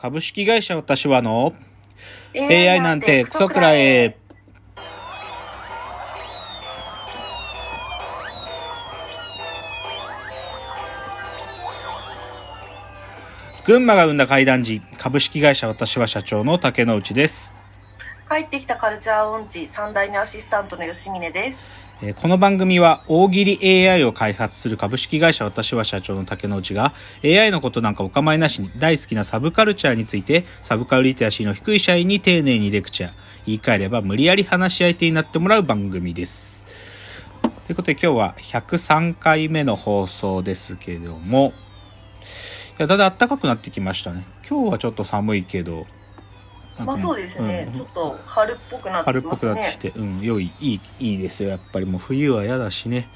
株式会社私はの AI なんてクソくらえ。群馬が生んだ怪談時、株式会社私は社長の竹之内です。帰ってきたカルチャー音痴三代目アシスタントの吉峰です。えこの番組は大喜利 AI を開発する株式会社私は社長の竹之内が AI のことなんかお構いなしに大好きなサブカルチャーについてサブカルリテラシーの低い社員に丁寧にレクチャー言い換えれば無理やり話し相手になってもらう番組です。ということで今日は103回目の放送ですけどもいやだんだん暖かくなってきましたね。今日はちょっと寒いけどまあそうですね、うんちょっと春っぽくなって春っぽく。なってきて、うん、良い、いい、いいですよ。やっぱりもう冬は嫌だしね。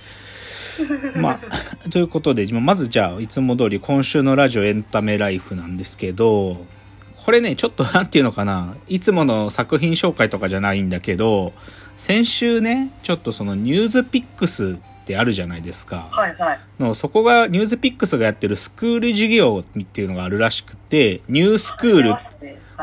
まあ、ということで、まずじゃあ、いつも通り今週のラジオエンタメライフなんですけど、これね、ちょっとなんていうのかな、いつもの作品紹介とかじゃないんだけど、先週ね、ちょっとそのニュースピックスってあるじゃないですか。はいはい。のそこが、ニュースピックスがやってるスクール授業っていうのがあるらしくて、ニュースクール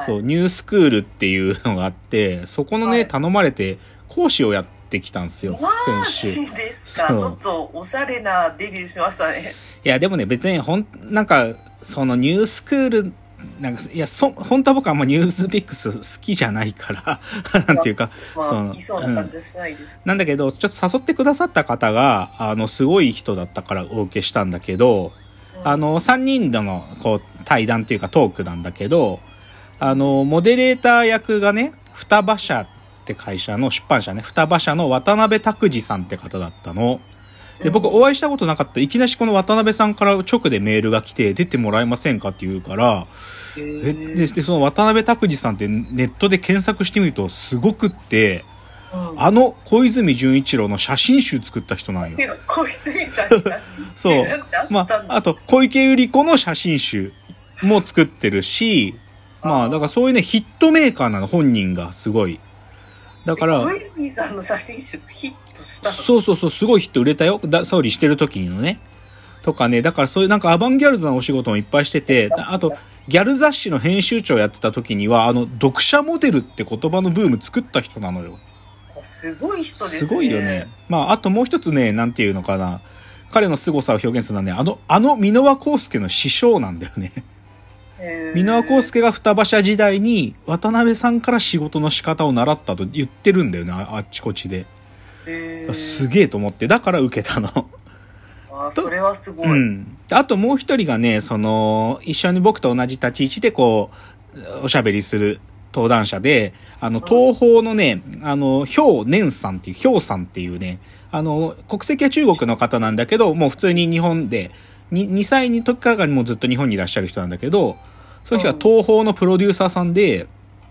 はい、そう、ニュースクールっていうのがあって、そこのね、はい頼まれて講師をやってきたんですよ、マ先週。ですか？ちょっとおしゃれなデビューしましたね。や、でもね、別にほん、なんか、そのニュースクール、なんか、いや、そ、本当は僕はあんまニュースピックス好きじゃないから、なんていうか、まあその好きそうな感じはしないです。なんだけど、ちょっと誘ってくださった方が、あの、すごい人だったからお受けしたんだけど、あの、3人での、こう、対談っていうかトークなんだけど、あの、モデレーター役がね、双葉社って会社の出版社ね、双葉社の渡辺拓司さんって方だったの。で、僕お会いしたことなかった。いきなしこの渡辺さんから直でメールが来て、出てもらえませんかって言うから、へえーででその渡辺拓司さんってネットで検索してみるとすごくって、うんあの小泉純一郎の写真集作った人なんよ。小泉さんそうまあ、あと、小池百合子の写真集も作ってるし、まあ、だからそういうね、ヒットメーカーなの、本人がすごい。だから、小泉さんの写真集ヒットしたの？そうそうそう、すごいヒット売れたよ。だ総理してる時のね。とかね、だからそういうなんかアバンギャルドなお仕事もいっぱいしてて、あと、ギャル雑誌の編集長やってた時には、あの、読者モデルって言葉のブーム作った人なのよ。すごい人ですね。すごいよね。まあ、あともう一つね、なんていうのかな。彼の凄さを表現するのはね、あの、あの箕輪康介の師匠なんだよね。箕輪康介が双葉社時代に渡辺さんから仕事の仕方を習ったと言ってるんだよね、ああっちこっちで。すげえと思って、だから受けたの。あそれはすごい。うん。あともう一人がね、その、一緒に僕と同じ立ち位置でこう、おしゃべりする登壇者で、あの、東方のね、あの、ヒョウネンさんっていう、ヒョウさんっていうね、あの、国籍は中国の方なんだけど、もう普通に日本で、に2歳の時からもうずっと日本にいらっしゃる人なんだけど、そういう人は東方のプロデューサーさんで、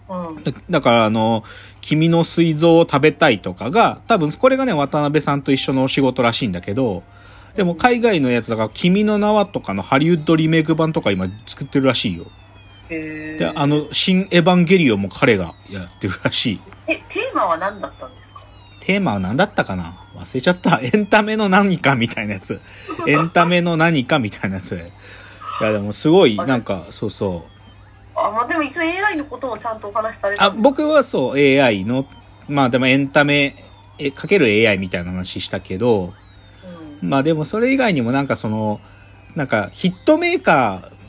うん。だだから、あの、君の膵臓を食べたいとかが、多分これがね、渡辺さんと一緒のお仕事らしいんだけど、でも海外のやつだから、君の名はとかのハリウッドリメイク版とか今作ってるらしいよ。で、あの、新エヴァンゲリオンも彼がやってるらしい。え、テーマは何だったんですか？テーマは何だったかな？忘れちゃった。エンタメの何かみたいなやつ。エンタメの何かみたいなやつ。いや、でもすごい、なんか、そうそう。あ、まあでも一応 AI のこともちゃんとお話しされたあ僕はそう AI のまあでもエンタメえかける AI みたいな話したけどうんまあでもそれ以外にもなんかそのなんかヒットメーカー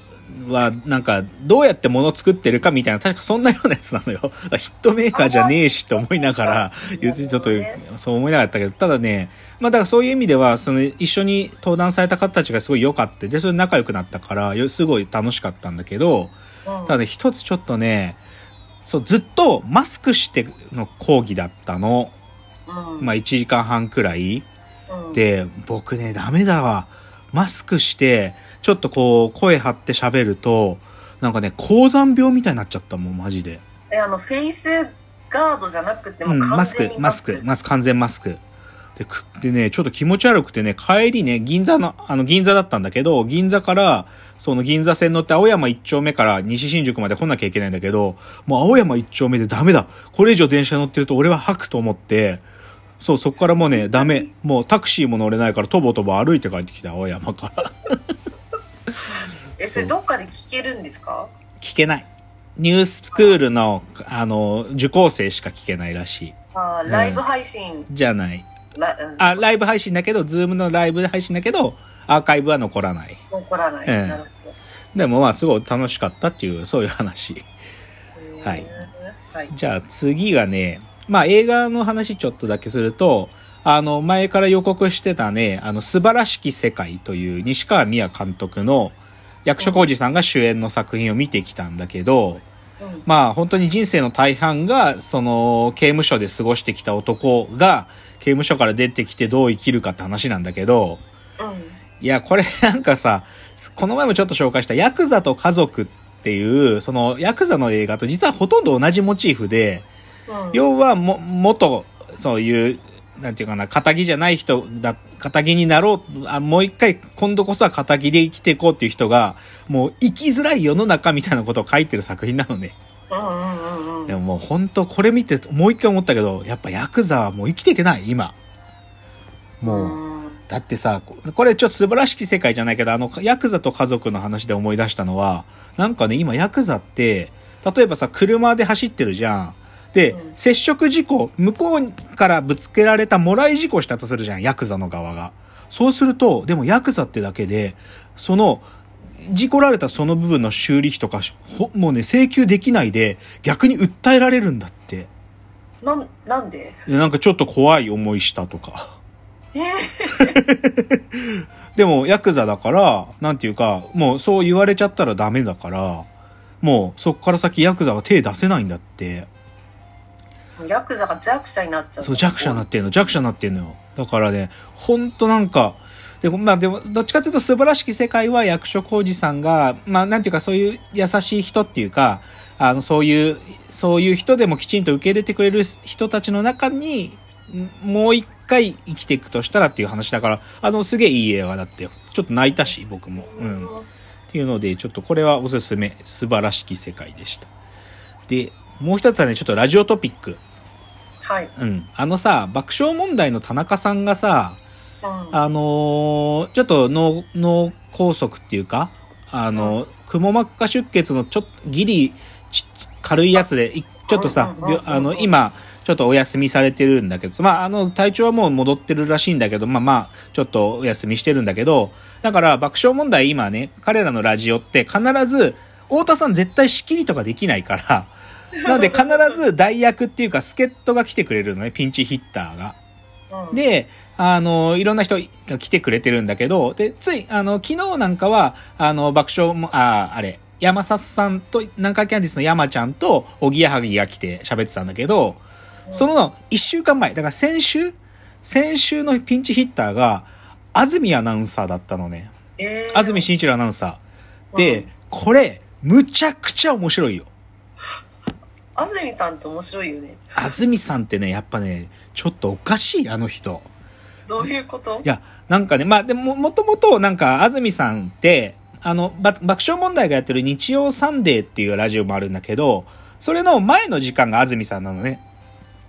はなんかどうやって物作ってるかみたいな確かそんなようなやつなのよ ヒットメーカーじゃねえしと思いながらちょっとそう思いながらだったけどただねまあだからそういう意味ではその一緒に登壇された方たちがすごい良かったでそれで仲良くなったからよすごい楽しかったんだけどうんただね、一つちょっとね、そう、ずっとマスクしての講義だったの。うんまあ、1時間半くらい。うんで、僕ね、ダメだわ。マスクして、ちょっとこう、声張って喋ると、なんかね、高山病みたいになっちゃったもん、マジで。え、あの、フェイスガードじゃなくてもうん、完全にマスク、マスク、まず完全マスク。で、くでね、ちょっと気持ち悪くてね、帰りね、銀座の、あの、銀座だったんだけど、銀座から、その銀座線乗って青山一丁目から西新宿まで来なきゃいけないんだけど、もう青山一丁目でダメだ。これ以上電車乗ってると俺は吐くと思って、そう、そこからもうね、ダメ。もうタクシーも乗れないから、とぼとぼ歩いて帰ってきた、青山から。え、それどっかで聞けるんですか？聞けない。ニューススクールの、あの、受講生しか聞けないらしい。あーライブ配信、じゃない。ラうんあ、ライブ配信だけど、ズームのライブ配信だけど、アーカイブは残らない。残らない。ええなるほど。でもまあ、すごい楽しかったっていう、そういう話。はい。はい。じゃあ次がね、まあ映画の話ちょっとだけすると、あの、前から予告してたね、あの、素晴らしき世界という西川美也監督の役所広司さんが主演の作品を見てきたんだけど、うんまあ本当に人生の大半が、その、刑務所で過ごしてきた男が、刑務所から出てきてどう生きるかって話なんだけど、うん。いや、これなんかさ、この前もちょっと紹介したヤクザと家族っていう、そのヤクザの映画と実はほとんど同じモチーフで、うん。要はも、元、そういう、なんていうかな、仇じゃない人だ、仇になろう、あもう一回、今度こそは仇で生きていこうっていう人が、もう生きづらい世の中みたいなことを書いてる作品なのね。でももう本当これ見て、もう一回思ったけど、やっぱヤクザはもう生きていけない、今。もう。うんだってさ、ここれちょっと素晴らしき世界じゃないけど、あの、ヤクザと家族の話で思い出したのは、なんかね、今ヤクザって、例えばさ、車で走ってるじゃん。で、うん接触事故、向こうからぶつけられたもらい事故したとするじゃん、ヤクザの側が。そうすると、でもヤクザってだけで、その、事故られたその部分の修理費とか、ほもうね、請求できないで、逆に訴えられるんだって。なん、なんで？でなんかちょっと怖い思いしたとか。え でも、ヤクザだから、なんていうか、もうそう言われちゃったらダメだから、もうそっから先ヤクザが手出せないんだって。ヤクザが弱者になっちゃう。そう、弱者になってんの、弱者になってんのよ。だからね、ほんとなんか、でも、まあでも、どっちかというと素晴らしき世界は役所広司さんが、まあなんていうかそういう優しい人っていうか、あの、そういう、そういう人でもきちんと受け入れてくれる人たちの中に、もう一回生きていくとしたらっていう話だから、あの、すげえいい映画だったよ。ちょっと泣いたし、僕も。うん。っていうので、ちょっとこれはおすすめ。素晴らしき世界でした。で、もう一つはね、ちょっとラジオトピック。はい。うん。あのさ、爆笑問題の田中さんがさ、うん。あのーちょっと脳、脳梗塞っていうか、あの、くも膜下出血のちょっと、ギリ、ち軽いやつで、いちょっとさ、あの、今、ちょっとお休みされてるんだけど、まあ、あの、体調はもう戻ってるらしいんだけど、まあまあ、ちょっとお休みしてるんだけど、だから爆笑問題今ね、彼らのラジオって必ず、太田さん絶対仕切りとかできないから、なので必ず代役っていうか助っ人が来てくれるのね、ピンチヒッターが。うん、で、あの、いろんな人が来てくれてるんだけど、で、つい、あの、昨日なんかは、あの、爆笑も、あ、あれ、山里さんと、南海キャンディスの山ちゃんと、おぎやはぎが来て喋ってたんだけど、その一週間前、だから先週先週のピンチヒッターが、安住アナウンサーだったのね。えー、安住紳一郎アナウンサー。で、うんこれ、むちゃくちゃ面白いよ。安住さんって面白いよね。安住さんってね、やっぱね、ちょっとおかしい、あの人。どういうこと？いや、なんかね、まあ、でも、もともと、なんか、安住さんって、あの、ば爆笑問題がやってる日曜サンデーっていうラジオもあるんだけど、それの前の時間が安住さんなのね。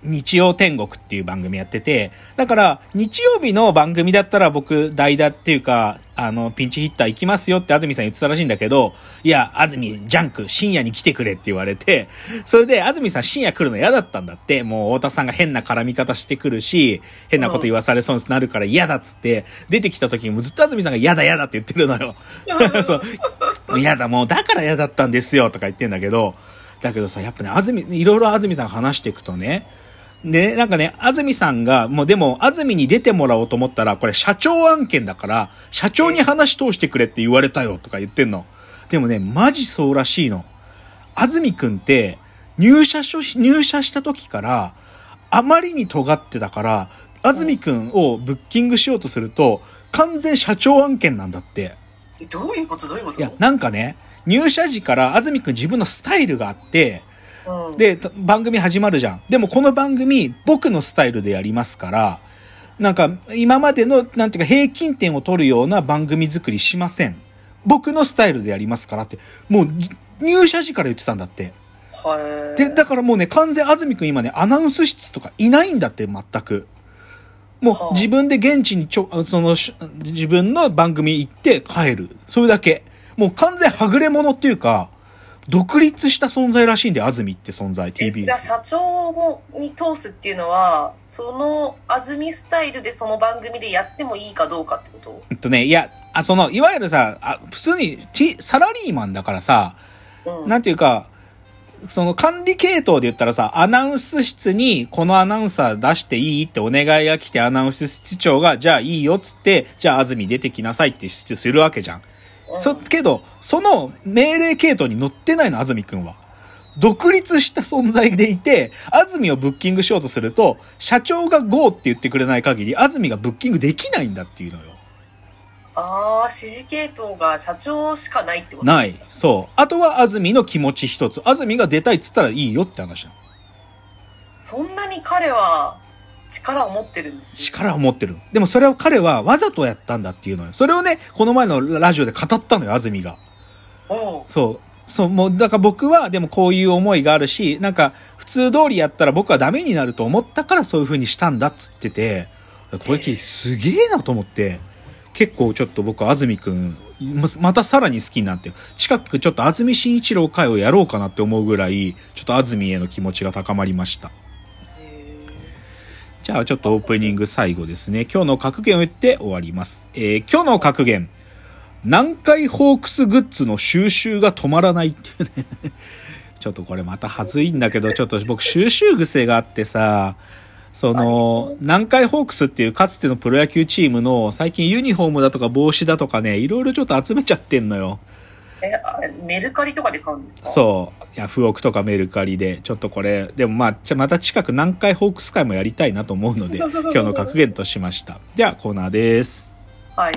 日曜天国っていう番組やってて、だから、日曜日の番組だったら僕、代打っていうか、あの、ピンチヒッター行きますよって安住さん言ってたらしいんだけど、いや、安住、ジャンク、深夜に来てくれって言われて、それで安住さん深夜来るの嫌だったんだって、もう太田さんが変な絡み方してくるし、変なこと言わされそうになるから嫌だっつって、出てきた時にもうずっと安住さんが嫌だ嫌だって言ってるのよ。そう。嫌だ、もうだから嫌だったんですよとか言ってんだけど、だけどさ、やっぱね、安住、いろいろ安住さんが話していくとね、で、なんかね、安住さんが、もうでも、安住に出てもらおうと思ったら、これ社長案件だから、社長に話通してくれって言われたよとか言ってんの。でもね、マジそうらしいの。安住くんって、入社し、入社した時から、あまりに尖ってたから、安住くんをブッキングしようとすると、完全社長案件なんだって。えどういうこと？どういうこと？いや、なんかね、入社時から安住くん自分のスタイルがあって、うん、で、た番組始まるじゃん。でもこの番組、僕のスタイルでやりますから、なんか、今までの、なんていうか、平均点を取るような番組作りしません。僕のスタイルでやりますからって、もう、じ入社時から言ってたんだって。はい。で、だからもうね、完全安住くん今ね、アナウンス室とかいないんだって、全く。もはあう、自分で現地にちょ、その、し自分の番組行って帰る。それだけ。もう完全はぐれ者っていうか、独立した存在らしいんで、安住って存在、え TV じゃあ社長もに通すっていうのは、その安住スタイルでその番組でやってもいいかどうかってこと？えっとね、いや、あ、その、いわゆるさ、あ普通に、T、サラリーマンだからさ、うん。なんていうか、その管理系統で言ったらさ、アナウンス室にこのアナウンサー出していいってお願いが来てアナウンス室長が、じゃあいいよっつって、じゃあ安住出てきなさいってするわけじゃん。うんそ、けど、その命令系統に乗ってないの、安住くんは。独立した存在でいて、安住をブッキングしようとすると、社長が GO って言ってくれない限り、安住がブッキングできないんだっていうのよ。ああ、指示系統が社長しかないってこと？ない。そう。あとは安住の気持ち一つ。安住が出たいっつったらいいよって話なの。そんなに彼は力を持ってるんですよ。力を持ってる。でもそれを彼はわざとやったんだっていうのよ。それをね、この前のラジオで語ったのよ、安住が。そう。そう、もう、だから僕は、でもこういう思いがあるし、なんか、普通通りやったら僕はダメになると思ったからそういう風にしたんだっつってて、これ聞いてすげえなと思って、結構ちょっと僕、安住くん、ままたさらに好きになって、近くちょっと安住紳一郎会をやろうかなって思うぐらい、ちょっと安住への気持ちが高まりました。じゃあちょっとオープニング最後ですね。今日の格言を言って終わります。えー今日の格言。南海ホークスグッズの収集が止まらないっていうね。ちょっとこれまたはずいんだけど、ちょっと僕収集癖があってさ、その、南海ホークスっていうかつてのプロ野球チームの最近ユニフォームだとか帽子だとかね、いろいろちょっと集めちゃってんのよ。えメルカリとかで買うんですか？そう。ヤフオクとかメルカリで、ちょっとこれ、でもまあ、ちゃまた近く南海ホークス会もやりたいなと思うので、今日の格言としました。では、コーナーです。